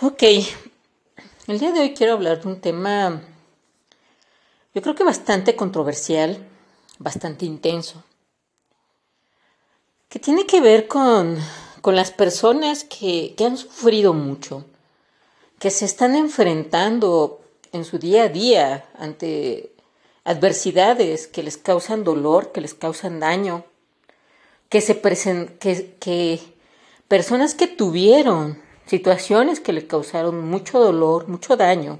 Ok, el día de hoy quiero hablar de un tema, yo creo que bastante controversial, bastante intenso, que tiene que ver con, con las personas que, que han sufrido mucho, que se están enfrentando en su día a día ante adversidades que les causan dolor, que les causan daño, que se present, que, que personas que tuvieron situaciones que le causaron mucho dolor, mucho daño,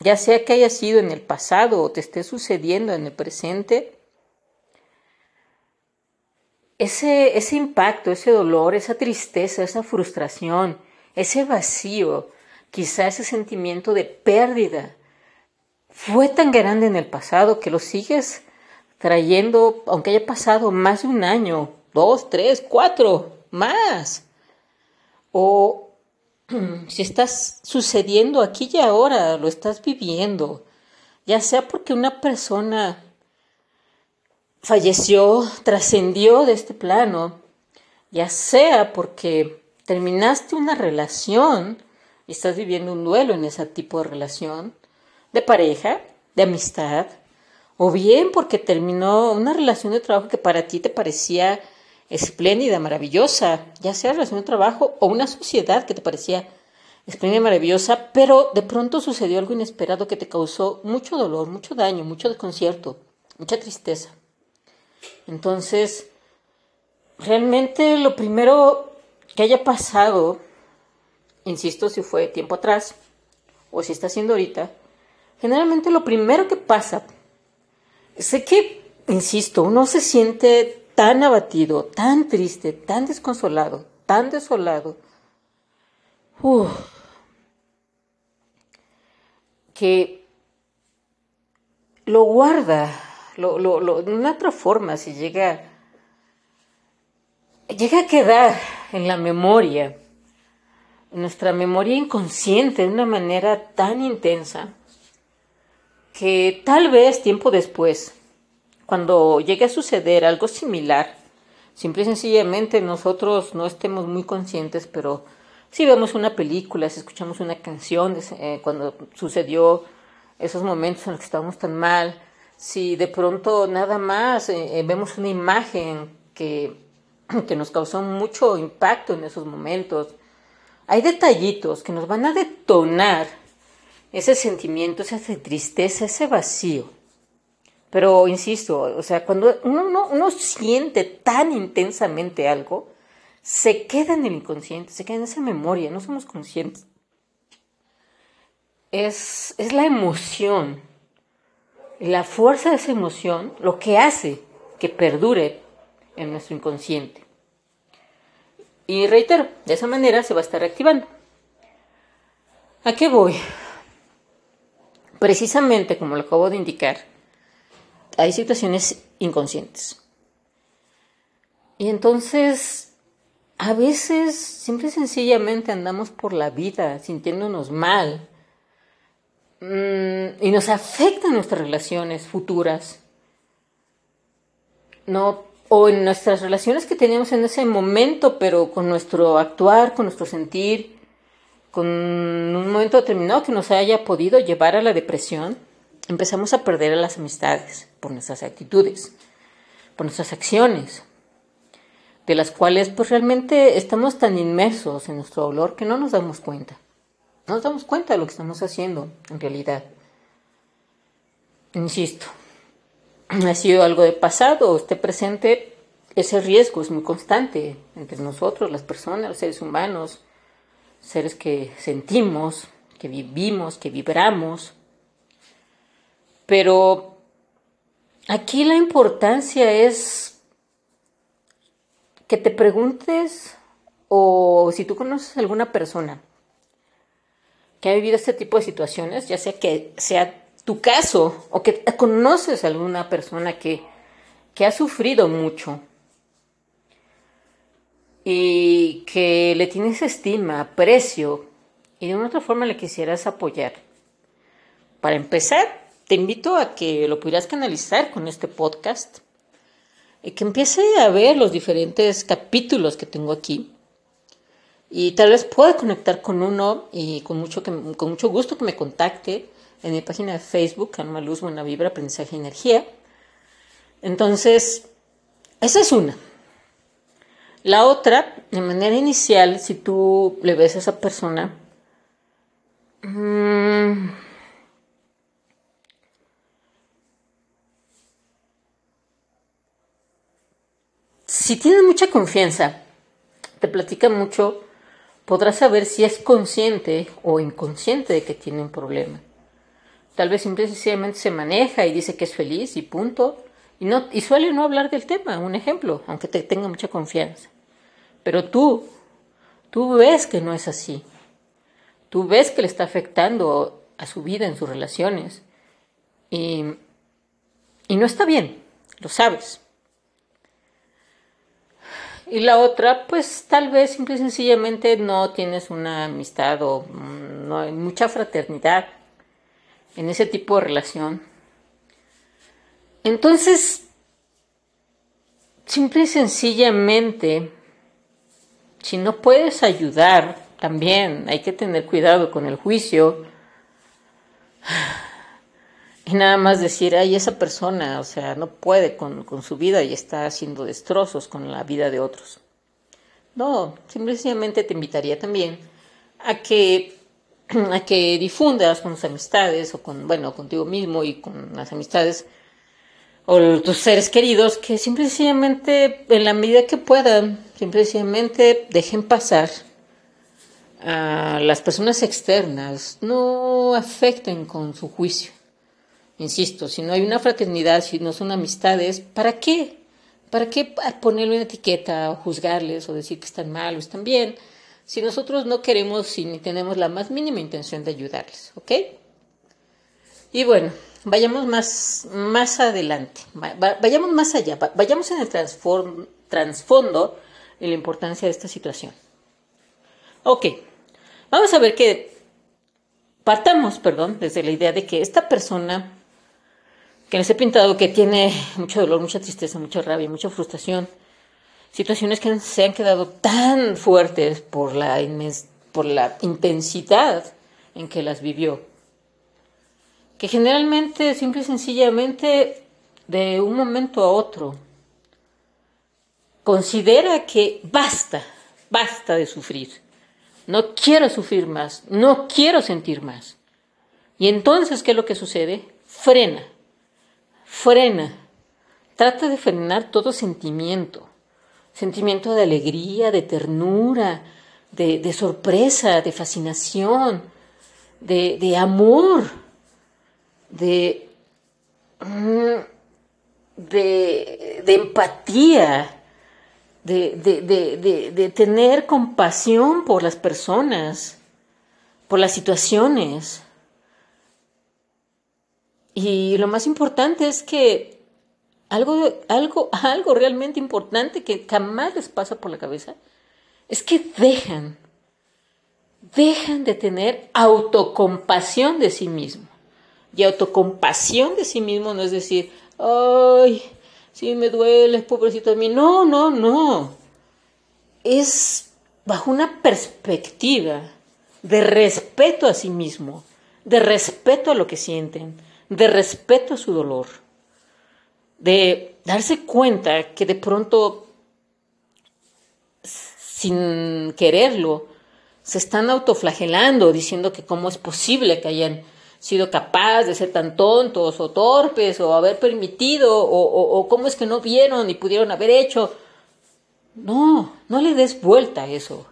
ya sea que haya sido en el pasado o te esté sucediendo en el presente, ese, ese impacto, ese dolor, esa tristeza, esa frustración, ese vacío, quizá ese sentimiento de pérdida, fue tan grande en el pasado que lo sigues trayendo, aunque haya pasado más de un año, dos, tres, cuatro, más. O si estás sucediendo aquí y ahora, lo estás viviendo, ya sea porque una persona falleció, trascendió de este plano, ya sea porque terminaste una relación y estás viviendo un duelo en ese tipo de relación, de pareja, de amistad, o bien porque terminó una relación de trabajo que para ti te parecía espléndida, maravillosa, ya sea relación de trabajo o una sociedad que te parecía espléndida, maravillosa, pero de pronto sucedió algo inesperado que te causó mucho dolor, mucho daño, mucho desconcierto, mucha tristeza. Entonces, realmente lo primero que haya pasado, insisto, si fue tiempo atrás o si está haciendo ahorita, generalmente lo primero que pasa, sé que, insisto, uno se siente tan abatido, tan triste, tan desconsolado, tan desolado, que lo guarda, lo, lo, de una otra forma, si llega, llega a quedar en la memoria, en nuestra memoria inconsciente de una manera tan intensa, que tal vez tiempo después, cuando llegue a suceder algo similar, simple y sencillamente nosotros no estemos muy conscientes, pero si vemos una película, si escuchamos una canción, eh, cuando sucedió esos momentos en los que estábamos tan mal, si de pronto nada más eh, eh, vemos una imagen que, que nos causó mucho impacto en esos momentos, hay detallitos que nos van a detonar ese sentimiento, esa tristeza, ese vacío. Pero insisto, o sea, cuando uno, siente tan intensamente algo, se queda en el inconsciente, se queda en esa memoria, no somos conscientes. Es, es la emoción, la fuerza de esa emoción lo que hace que perdure en nuestro inconsciente. Y reitero, de esa manera se va a estar reactivando. ¿A qué voy? Precisamente como lo acabo de indicar, hay situaciones inconscientes. Y entonces, a veces, simple y sencillamente andamos por la vida sintiéndonos mal mm, y nos afectan nuestras relaciones futuras. No, o en nuestras relaciones que teníamos en ese momento, pero con nuestro actuar, con nuestro sentir, con un momento determinado que nos haya podido llevar a la depresión empezamos a perder las amistades por nuestras actitudes, por nuestras acciones, de las cuales pues realmente estamos tan inmersos en nuestro dolor que no nos damos cuenta. No nos damos cuenta de lo que estamos haciendo en realidad. Insisto, ha sido algo de pasado, esté presente, ese riesgo es muy constante entre nosotros, las personas, los seres humanos, seres que sentimos, que vivimos, que vibramos, pero aquí la importancia es que te preguntes o si tú conoces a alguna persona que ha vivido este tipo de situaciones, ya sea que sea tu caso o que conoces a alguna persona que, que ha sufrido mucho y que le tienes estima, aprecio y de una otra forma le quisieras apoyar. Para empezar, te invito a que lo pudieras canalizar con este podcast y que empiece a ver los diferentes capítulos que tengo aquí y tal vez pueda conectar con uno y con mucho, con mucho gusto que me contacte en mi página de Facebook, Alma Luz, Buena Vibra, Aprendizaje y Energía. Entonces, esa es una. La otra, de manera inicial, si tú le ves a esa persona, mmm, si tienes mucha confianza, te platica mucho, podrás saber si es consciente o inconsciente de que tiene un problema. Tal vez simplemente se maneja y dice que es feliz y punto. Y, no, y suele no hablar del tema, un ejemplo, aunque te tenga mucha confianza. Pero tú, tú ves que no es así. Tú ves que le está afectando a su vida, en sus relaciones. Y, y no está bien, lo sabes. Y la otra, pues tal vez simple y sencillamente no tienes una amistad o mm, no hay mucha fraternidad en ese tipo de relación. Entonces, simple y sencillamente, si no puedes ayudar, también hay que tener cuidado con el juicio y nada más decir, ay, esa persona, o sea, no puede con, con su vida y está haciendo destrozos con la vida de otros. No, simplemente te invitaría también a que a que difundas con tus amistades o con, bueno, contigo mismo y con las amistades o tus seres queridos que simplemente en la medida que puedan, simplemente dejen pasar a las personas externas, no afecten con su juicio. Insisto, si no hay una fraternidad, si no son amistades, ¿para qué? ¿Para qué ponerle una etiqueta o juzgarles o decir que están mal o están bien? si nosotros no queremos y ni tenemos la más mínima intención de ayudarles, ¿ok? Y bueno, vayamos más, más adelante, vayamos más allá, vayamos en el trasfondo y la importancia de esta situación. Ok, vamos a ver que partamos, perdón, desde la idea de que esta persona que les he pintado que tiene mucho dolor, mucha tristeza, mucha rabia, mucha frustración, situaciones que se han quedado tan fuertes por la, intensidad en que las vivió, que generalmente, simple y sencillamente, de un momento a otro, considera que basta, basta de sufrir. No quiero sufrir más, no quiero sentir más. Y entonces, ¿qué es lo que sucede? Frena, frena, trata de frenar todo sentimiento sentimiento de alegría, de ternura, de, sorpresa, de fascinación, de, amor, de, mm, de, empatía, de, tener compasión por las personas, por las situaciones. Y lo más importante es que algo, algo, algo realmente importante que jamás les pasa por la cabeza es que dejan, dejan de tener autocompasión de sí mismo. Y autocompasión de sí mismo no es decir, ay, sí me duele, pobrecito de mí. No, no, no. Es bajo una perspectiva de respeto a sí mismo, de respeto a lo que sienten, de respeto a su dolor de darse cuenta que de pronto, sin quererlo, se están autoflagelando, diciendo que cómo es posible que hayan sido capaces de ser tan tontos o torpes o haber permitido o, o, cómo es que no vieron y pudieron haber hecho. No, no le des vuelta a eso.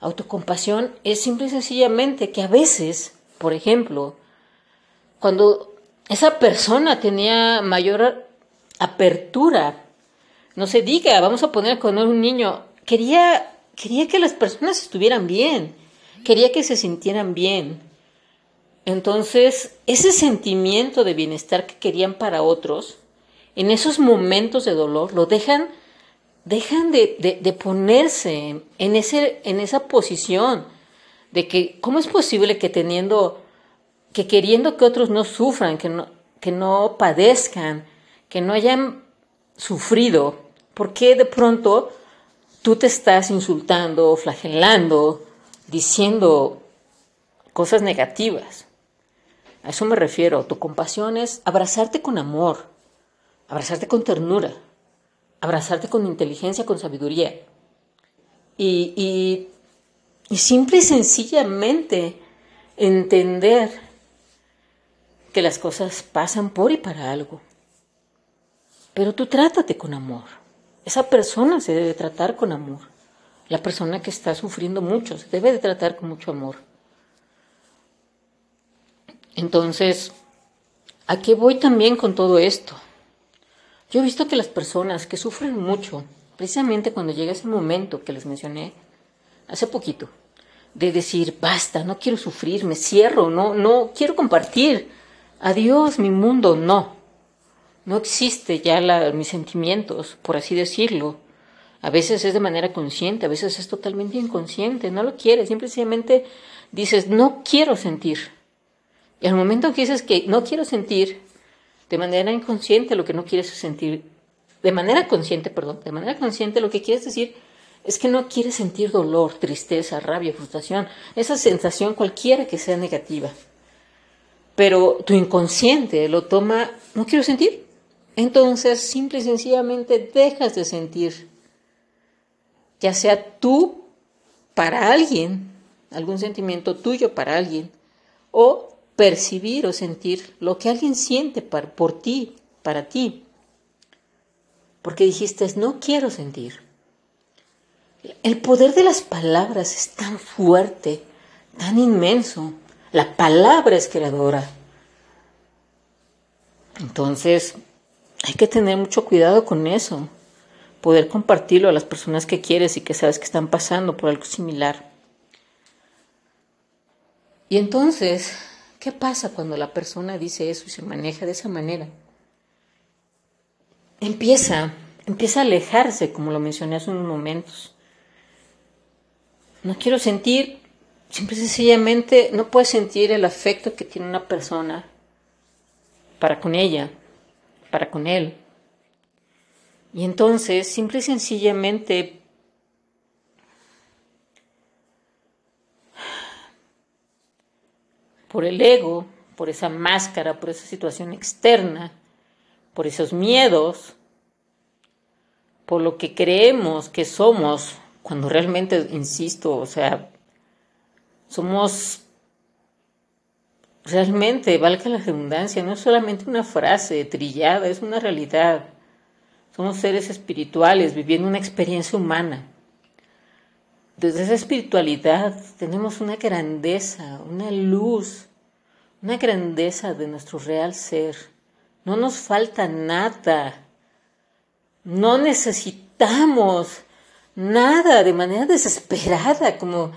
Autocompasión es simple y sencillamente que a veces, por ejemplo, cuando esa persona tenía mayor apertura. No se diga, vamos a poner con un niño, quería quería que las personas estuvieran bien, quería que se sintieran bien. Entonces, ese sentimiento de bienestar que querían para otros, en esos momentos de dolor, lo dejan, dejan de, ponerse en, en esa posición de que, ¿cómo es posible que teniendo, que queriendo que otros no sufran, que no, que no padezcan, que no hayan sufrido, ¿por qué de pronto tú te estás insultando, flagelando, diciendo cosas negativas? A eso me refiero. Tu compasión es abrazarte con amor, abrazarte con ternura, abrazarte con inteligencia, con sabiduría. Y, y, y simple y sencillamente entender que las cosas pasan por y para algo. Pero tú trátate con amor. Esa persona se debe tratar con amor. La persona que está sufriendo mucho se debe de tratar con mucho amor. Entonces, ¿a qué voy también con todo esto? Yo he visto que las personas que sufren mucho, precisamente cuando llega ese momento que les mencioné hace poquito, de decir, basta, no quiero sufrir, me cierro, no, no quiero compartir, adiós mi mundo, no. No existe ya mis sentimientos, por así decirlo. A veces es de manera consciente, a veces es totalmente inconsciente, no lo quieres, simplemente dices, no quiero sentir. Y al momento que dices que no quiero sentir, de manera inconsciente lo que no quieres sentir, de manera consciente, perdón, de manera consciente lo que quieres decir es que no quieres sentir dolor, tristeza, rabia, frustración, esa sensación cualquiera que sea negativa. Pero tu inconsciente lo toma, no quiero sentir. Entonces, simple y sencillamente dejas de sentir, ya sea tú para alguien, algún sentimiento tuyo para alguien, o percibir o sentir lo que alguien siente por ti, para ti. Porque dijiste, no quiero sentir. El poder de las palabras es tan fuerte, tan inmenso. La palabra es creadora. Entonces, hay que tener mucho cuidado con eso. Poder compartirlo a las personas que quieres y que sabes que están pasando por algo similar. Y entonces, ¿Qué pasa cuando la persona dice eso y se maneja de esa manera? Empieza, empieza a alejarse, como lo mencioné hace unos momentos. No quiero sentir, simple y sencillamente, no puedes sentir el afecto que tiene una persona para con ella, para con él. Y entonces, simple y sencillamente, por el ego, por esa máscara, por esa situación externa, por esos miedos, por lo que creemos que somos, cuando realmente, insisto, o sea, somos realmente, valga la redundancia, no es solamente una frase trillada, es una realidad. Somos seres espirituales viviendo una experiencia humana. Desde esa espiritualidad tenemos una grandeza, una luz, una grandeza de nuestro real ser. No nos falta nada. No necesitamos nada de manera desesperada, como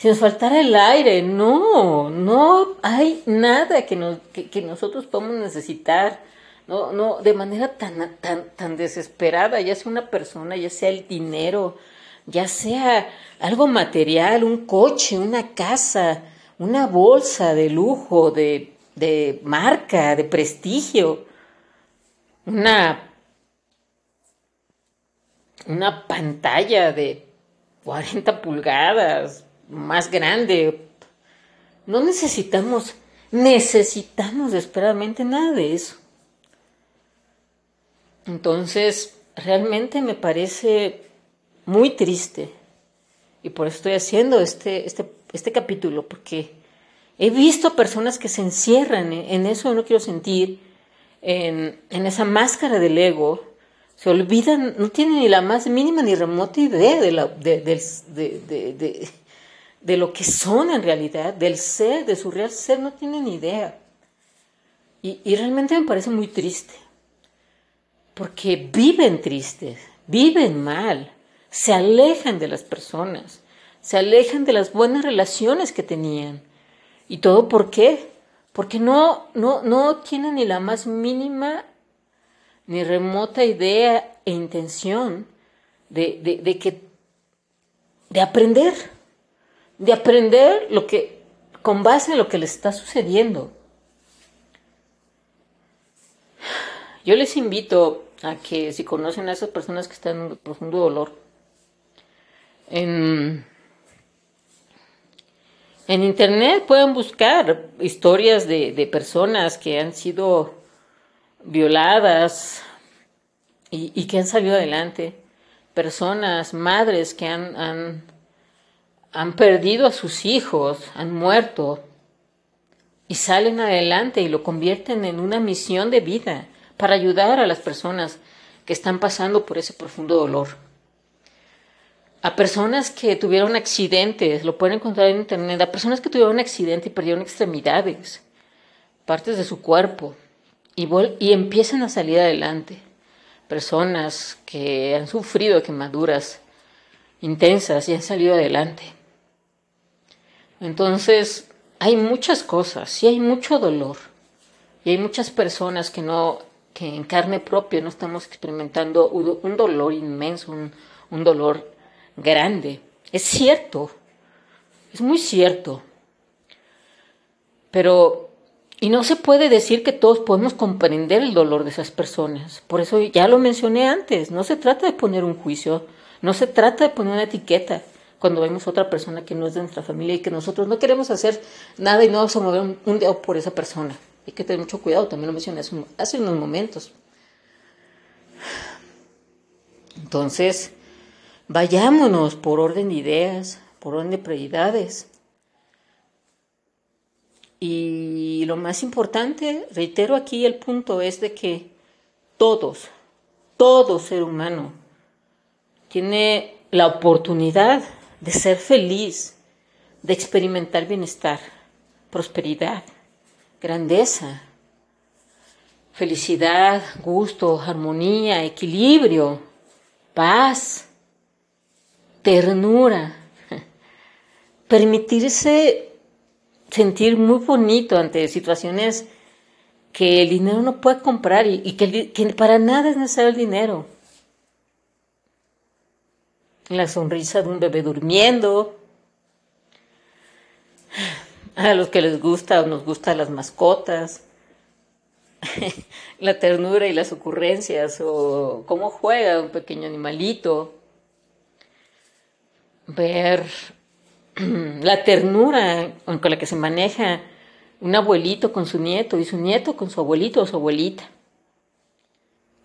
si nos faltara el aire. No, no hay nada que, nosotros podamos necesitar. No, no, de manera tan, tan, tan desesperada, ya sea una persona, ya sea el dinero, ya sea algo material, un coche, una casa, una bolsa de lujo, de, de marca, de prestigio, una, una pantalla de 40 pulgadas más grande. No necesitamos, necesitamos desesperadamente nada de eso. Entonces, realmente me parece muy triste. Y por eso estoy haciendo este, este, este capítulo, porque he visto personas que se encierran en, eso no quiero sentir, en, esa máscara del ego, se olvidan, no tienen ni la más mínima ni remota idea de, lo que son en realidad, del ser, de su real ser, no tienen idea. Y, y realmente me parece muy triste, porque viven tristes, viven mal se alejan de las personas, se alejan de las buenas relaciones que tenían. ¿Y todo por qué? Porque no, no, no tienen ni la más mínima ni remota idea e intención de, de, de que de aprender, de aprender lo que con base en lo que les está sucediendo. Yo les invito a que si conocen a esas personas que están en profundo dolor, en, en internet pueden buscar historias de, de personas que han sido violadas y, y, que han salido adelante, personas, madres que han, han, han perdido a sus hijos, han muerto y salen adelante y lo convierten en una misión de vida para ayudar a las personas que están pasando por ese profundo dolor. A personas que tuvieron accidentes, lo pueden encontrar en internet, a personas que tuvieron accidente y perdieron extremidades, partes de su cuerpo, y, y empiezan a salir adelante. Personas que han sufrido quemaduras intensas y han salido adelante. Entonces, hay muchas cosas y hay mucho dolor. Y hay muchas personas que no que en carne propia no estamos experimentando un dolor inmenso, un, un dolor grande. Es cierto, es muy cierto. Pero, y no se puede decir que todos podemos comprender el dolor de esas personas. Por eso ya lo mencioné antes, no se trata de poner un juicio, no se trata de poner una etiqueta cuando vemos a otra persona que no es de nuestra familia y que nosotros no queremos hacer nada y no vamos a mover un, dedo por esa persona. Hay que tener mucho cuidado, también lo mencioné hace, unos momentos. Entonces, vayámonos por orden de ideas, por orden de prioridades. Y lo más importante, reitero aquí el punto, es de que todos, todo ser humano, tiene la oportunidad de ser feliz, de experimentar bienestar, prosperidad grandeza, felicidad, gusto, armonía, equilibrio, paz, ternura, permitirse sentir muy bonito ante situaciones que el dinero no puede comprar y, que, para nada es necesario el dinero. La sonrisa de un bebé durmiendo, a los que les gusta o nos gustan las mascotas, la ternura y las ocurrencias o cómo juega un pequeño animalito, ver la ternura con la que se maneja un abuelito con su nieto y su nieto con su abuelito o su abuelita.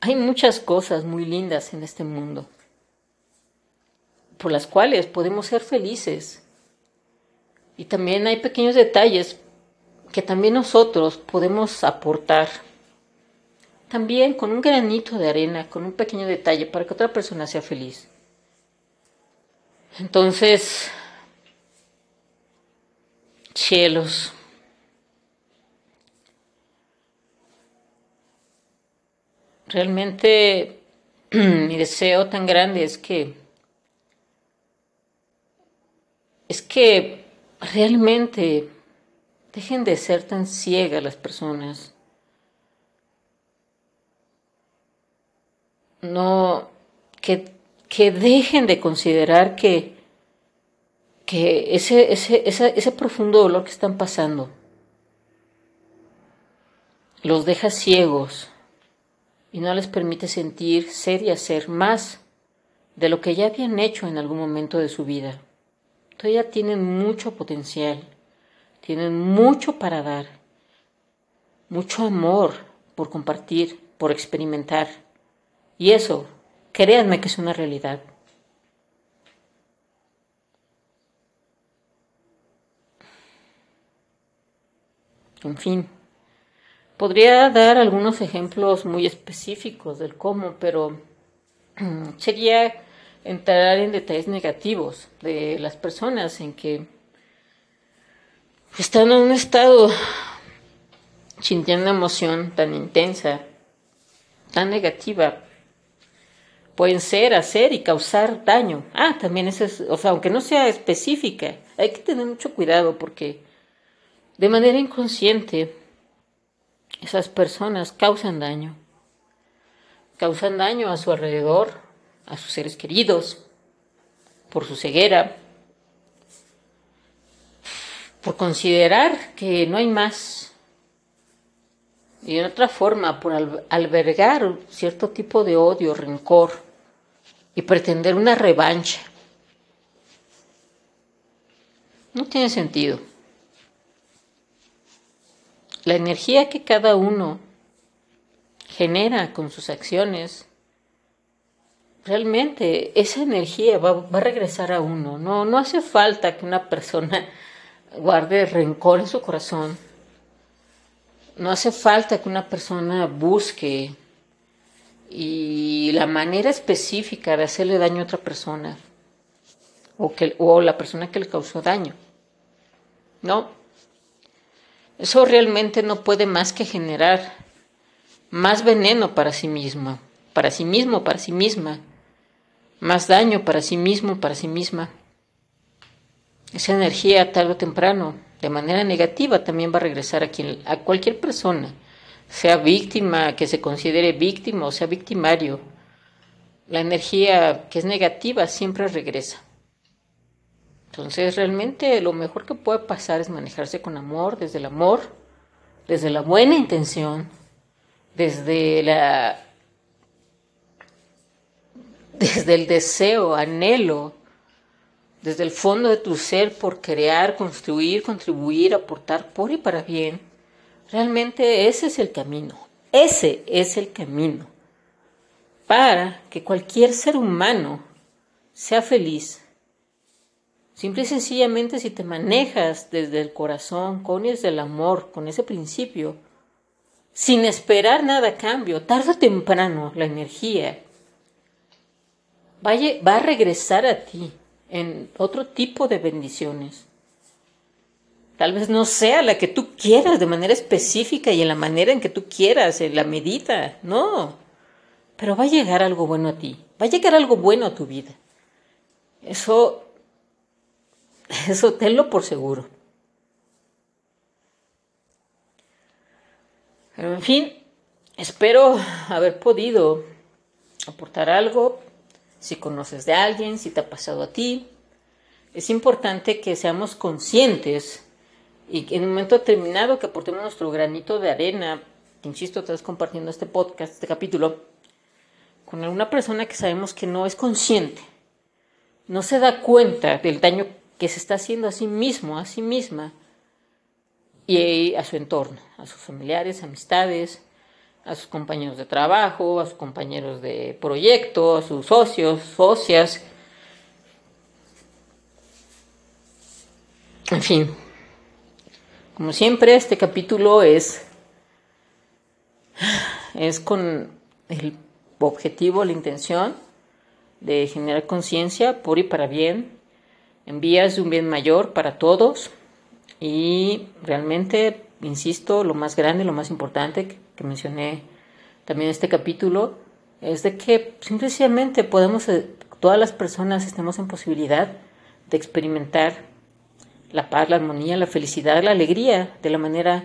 Hay muchas cosas muy lindas en este mundo por las cuales podemos ser felices y también hay pequeños detalles que también nosotros podemos aportar. También con un granito de arena, con un pequeño detalle para que otra persona sea feliz. Entonces, cielos, realmente mi deseo tan grande es que es que realmente dejen de ser tan ciegas las personas. No, que, que dejen de considerar que, que ese, ese, ese, ese profundo dolor que están pasando los deja ciegos y no les permite sentir, ser y hacer más de lo que ya habían hecho en algún momento de su vida. Todavía tienen mucho potencial, tienen mucho para dar, mucho amor por compartir, por experimentar. Y eso, créanme que es una realidad. En fin, podría dar algunos ejemplos muy específicos del cómo, pero sería entrar en detalles negativos de las personas en que están en un estado sintiendo emoción tan intensa, tan negativa, pueden ser, hacer y causar daño. Ah, también eso es, o sea, aunque no sea específica, hay que tener mucho cuidado porque de manera inconsciente esas personas causan daño. Causan daño a su alrededor, a sus seres queridos, por su ceguera, por considerar que no hay más. Y de otra forma, por albergar cierto tipo de odio, rencor y pretender una revancha. No tiene sentido. La energía que cada uno genera con sus acciones, realmente esa energía va, a regresar a uno. No, no hace falta que una persona guarde rencor en su corazón. No hace falta que una persona busque y la manera específica de hacerle daño a otra persona o, que, o la persona que le causó daño. No. Eso realmente no puede más que generar más veneno para sí mismo, para sí mismo, para sí misma, más daño para sí mismo, para sí misma. Esa energía tarde o temprano, de manera negativa, también va a regresar a, quien, a cualquier persona sea víctima, que se considere víctima o sea victimario, la energía que es negativa siempre regresa. Entonces realmente lo mejor que puede pasar es manejarse con amor, desde el amor, desde la buena intención, desde la desde el deseo, anhelo, desde el fondo de tu ser por crear, construir, contribuir, aportar por y para bien Realmente ese es el camino. Ese es el camino para que cualquier ser humano sea feliz. Simple y sencillamente si te manejas desde el corazón, con el amor, con ese principio, sin esperar nada a cambio, tarde o temprano la energía va a regresar a ti en otro tipo de bendiciones. Tal vez no sea la que tú quieras de manera específica y en la manera en que tú quieras, en la medida, no. Pero va a llegar algo bueno a ti, va a llegar algo bueno a tu vida. Eso, eso tenlo por seguro. Pero en fin, espero haber podido aportar algo. Si conoces de alguien, si te ha pasado a ti, es importante que seamos conscientes y en un momento determinado que aportemos nuestro granito de arena, insisto, estás compartiendo este podcast, este capítulo, con alguna persona que sabemos que no es consciente, no se da cuenta del daño que se está haciendo a sí mismo, a sí misma y a su entorno, a sus familiares, amistades, a sus compañeros de trabajo, a sus compañeros de proyecto, a sus socios, socias, en fin, como siempre, este capítulo es, es con el objetivo, la intención de generar conciencia por y para bien, en vías de un bien mayor para todos y realmente, insisto, lo más grande, lo más importante que, mencioné también en este capítulo es de que simplemente podemos, eh, todas las personas estemos en posibilidad de experimentar la paz, la armonía, la felicidad, la alegría de la manera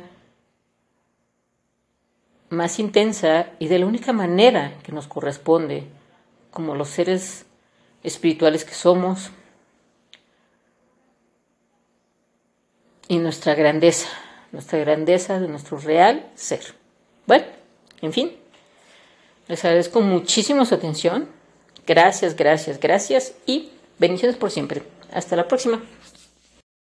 más intensa y de la única manera que nos corresponde como los seres espirituales que somos. Y nuestra grandeza, nuestra grandeza de nuestro real ser. Bueno, en fin, les agradezco muchísimo su atención. Gracias, gracias, gracias y bendiciones por siempre. Hasta la próxima.